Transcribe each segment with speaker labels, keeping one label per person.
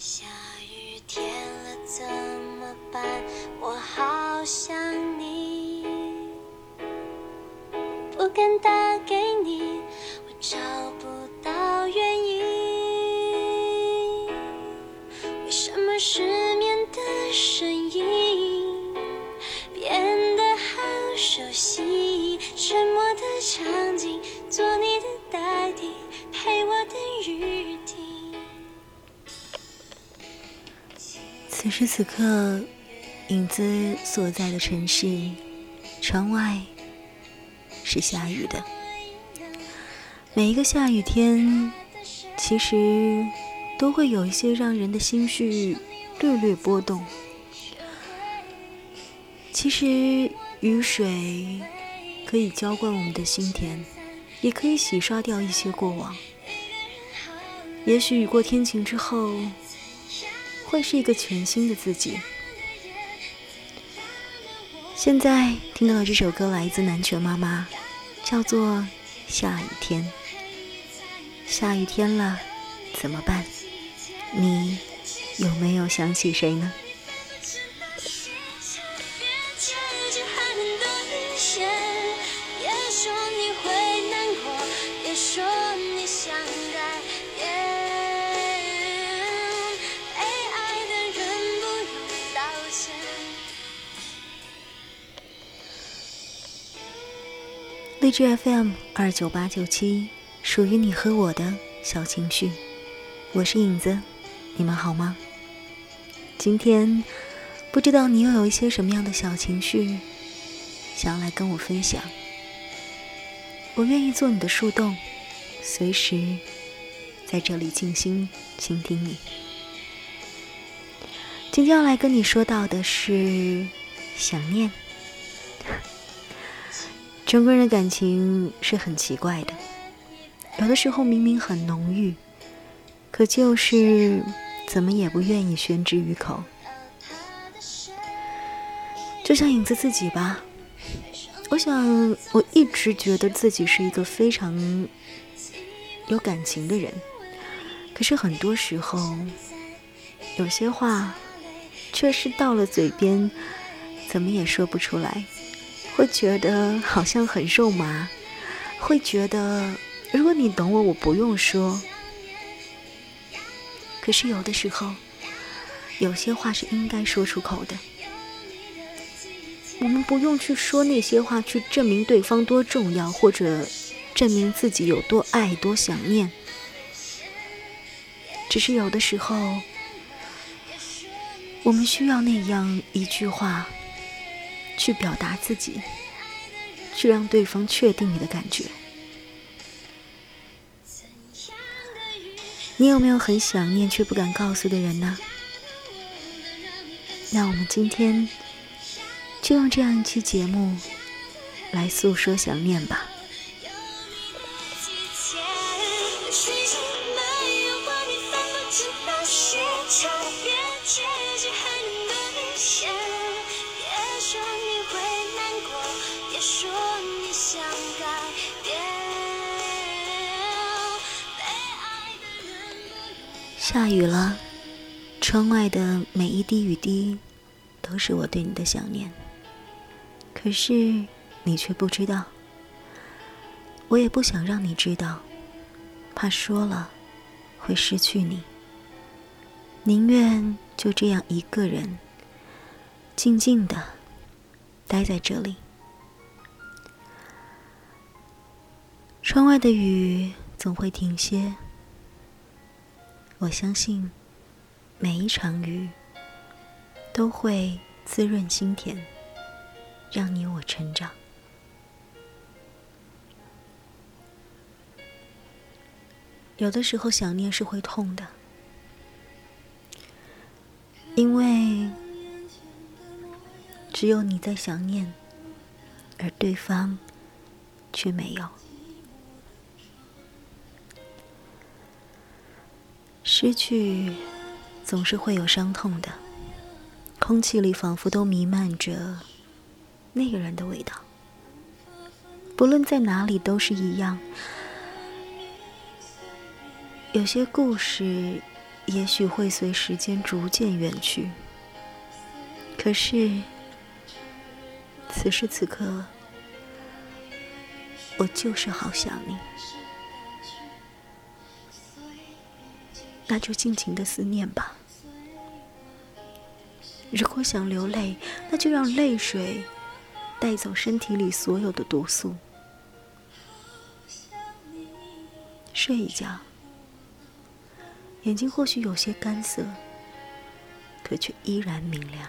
Speaker 1: 下雨天了怎么办？我好想你，不敢打给你，我找
Speaker 2: 此时此刻，影子所在的城市，窗外是下雨的。每一个下雨天，其实都会有一些让人的心绪略略波动。其实雨水可以浇灌我们的心田，也可以洗刷掉一些过往。也许雨过天晴之后。会是一个全新的自己。现在听到的这首歌来自南拳妈妈，叫做《下雨天》。下雨天了，怎么办？你有没有想起谁呢？荔枝 FM 二九八九七，属于你和我的小情绪。我是影子，你们好吗？今天不知道你又有一些什么样的小情绪，想要来跟我分享。我愿意做你的树洞，随时在这里静心倾听你。今天要来跟你说到的是想念。中国人的感情是很奇怪的，有的时候明明很浓郁，可就是怎么也不愿意宣之于口。就像影子自己吧，我想我一直觉得自己是一个非常有感情的人，可是很多时候，有些话却是到了嘴边，怎么也说不出来。会觉得好像很肉麻，会觉得如果你懂我，我不用说。可是有的时候，有些话是应该说出口的。我们不用去说那些话，去证明对方多重要，或者证明自己有多爱、多想念。只是有的时候，我们需要那样一句话。去表达自己，去让对方确定你的感觉。你有没有很想念却不敢告诉的人呢？那我们今天就用这样一期节目来诉说想念吧。下雨了，窗外的每一滴雨滴，都是我对你的想念。可是你却不知道，我也不想让你知道，怕说了会失去你。宁愿就这样一个人，静静的待在这里。窗外的雨总会停歇。我相信，每一场雨都会滋润心田，让你我成长。有的时候想念是会痛的，因为只有你在想念，而对方却没有。失去总是会有伤痛的，空气里仿佛都弥漫着那个人的味道。不论在哪里都是一样。有些故事
Speaker 1: 也许会随时间逐渐远去。可是，此时此刻，我就是好想你。那就尽情的思念吧。如果想流泪，那就让泪水带走身体里所有的毒素。睡一觉，眼睛或许有些干涩，可却依然明亮。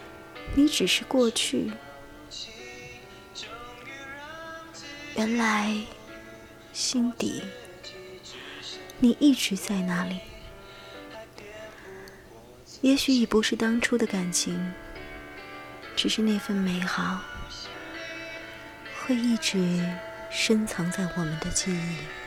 Speaker 1: 你只是过去，原来心底你一直在那里。也许已不是当初的感情，只是那份美好。
Speaker 2: 会一直深藏在我们的记忆。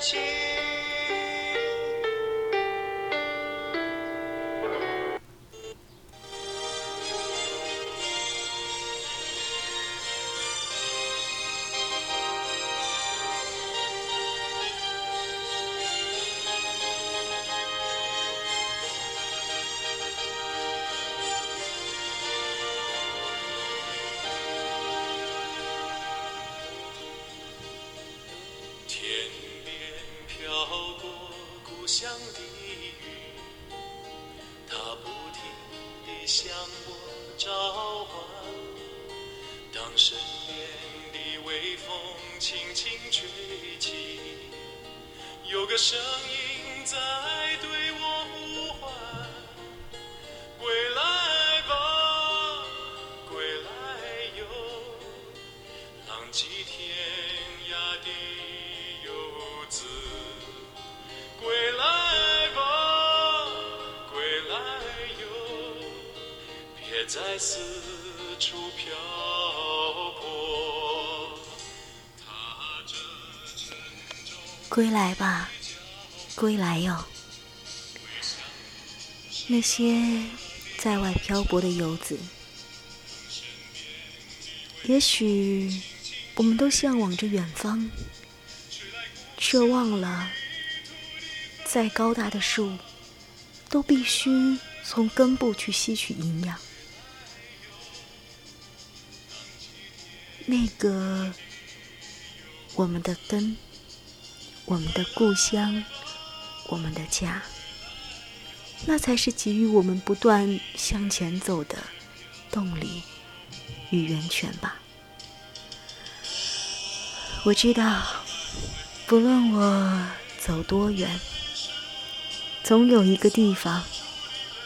Speaker 3: Jesus.
Speaker 2: 乡的雨，它不停地向我召唤。当身边的微风轻轻吹起，有个声音。
Speaker 4: 在四处漂泊。
Speaker 2: 归来吧，归来哟！那些在外漂泊的游子，也许我们都向往着远方，却忘了，再高大的树，都必须从根部去吸取营养。那个，我们的根，我们的故乡，我们的家，那才是给予我们不断向前走的动力与源泉吧。我知道，不论我走多远，总有一个地方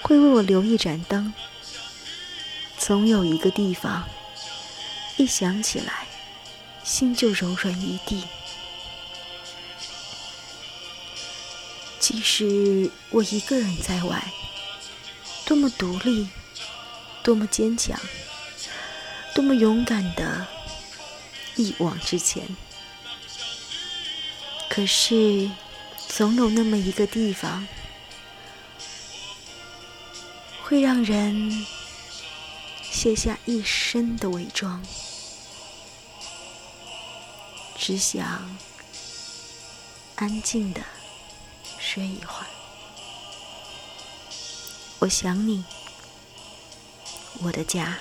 Speaker 2: 会为我留一盏灯，总有一个地方。一想起来，心就柔软一地。即使我一个人在外，多么独立，多么坚强，多么勇敢的一往直前。可是，总有那么一个地方，会让人卸下一身的伪装。只想安静的睡一会儿。我想你，我的家。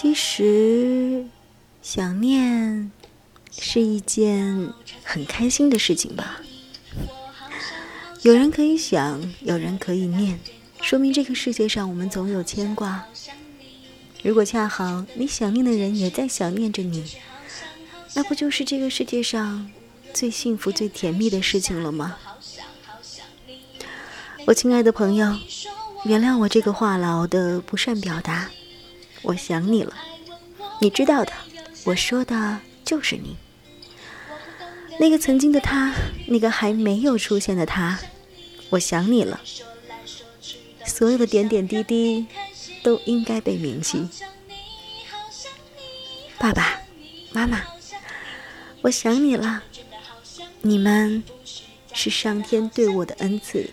Speaker 2: 其实，想念是一件很开心的事情吧。有人可以想，有人可以念，说明这个世界上我们总有牵挂。如果恰好你想念的人也在想念着你，那不就是这个世界上最幸福、最甜蜜的事情了吗？我亲爱的朋友，原谅我这个话痨的不善表达。我想你了，你知道的，我说的就是你。那个曾经的他，那个还没有出现的他，我想你了。所有的点点滴滴都应该被铭记。爸爸妈妈，我想你了。你们是上天对我的恩赐。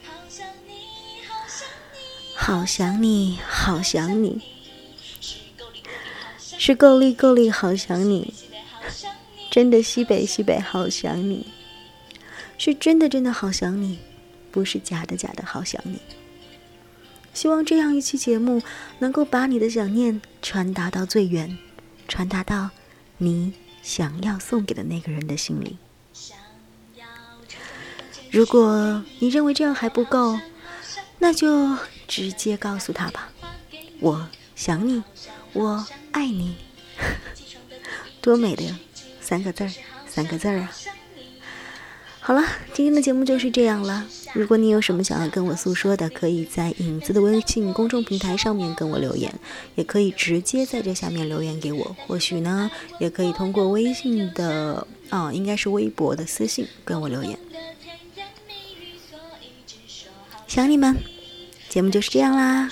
Speaker 2: 好想你，好想你，是够力够力，好想你。真的西北西北好想你，是真的真的好想你，不是假的假的好想你。希望这样一期节目能够把你的想念传达到最远，传达到你想要送给的那个人的心里。如果你认为这样还不够，那就直接告诉他吧，我想你，我爱你，多美的呀！三个字儿，三个字儿啊！好了，今天的节目就是这样了。如果你有什么想要跟我诉说的，可以在影子的微信公众平台上面跟我留言，也可以直接在这下面留言给我。或许呢，也可以通过微信的啊，应该是微博的私信跟我留言。想你们，节目就是这样啦。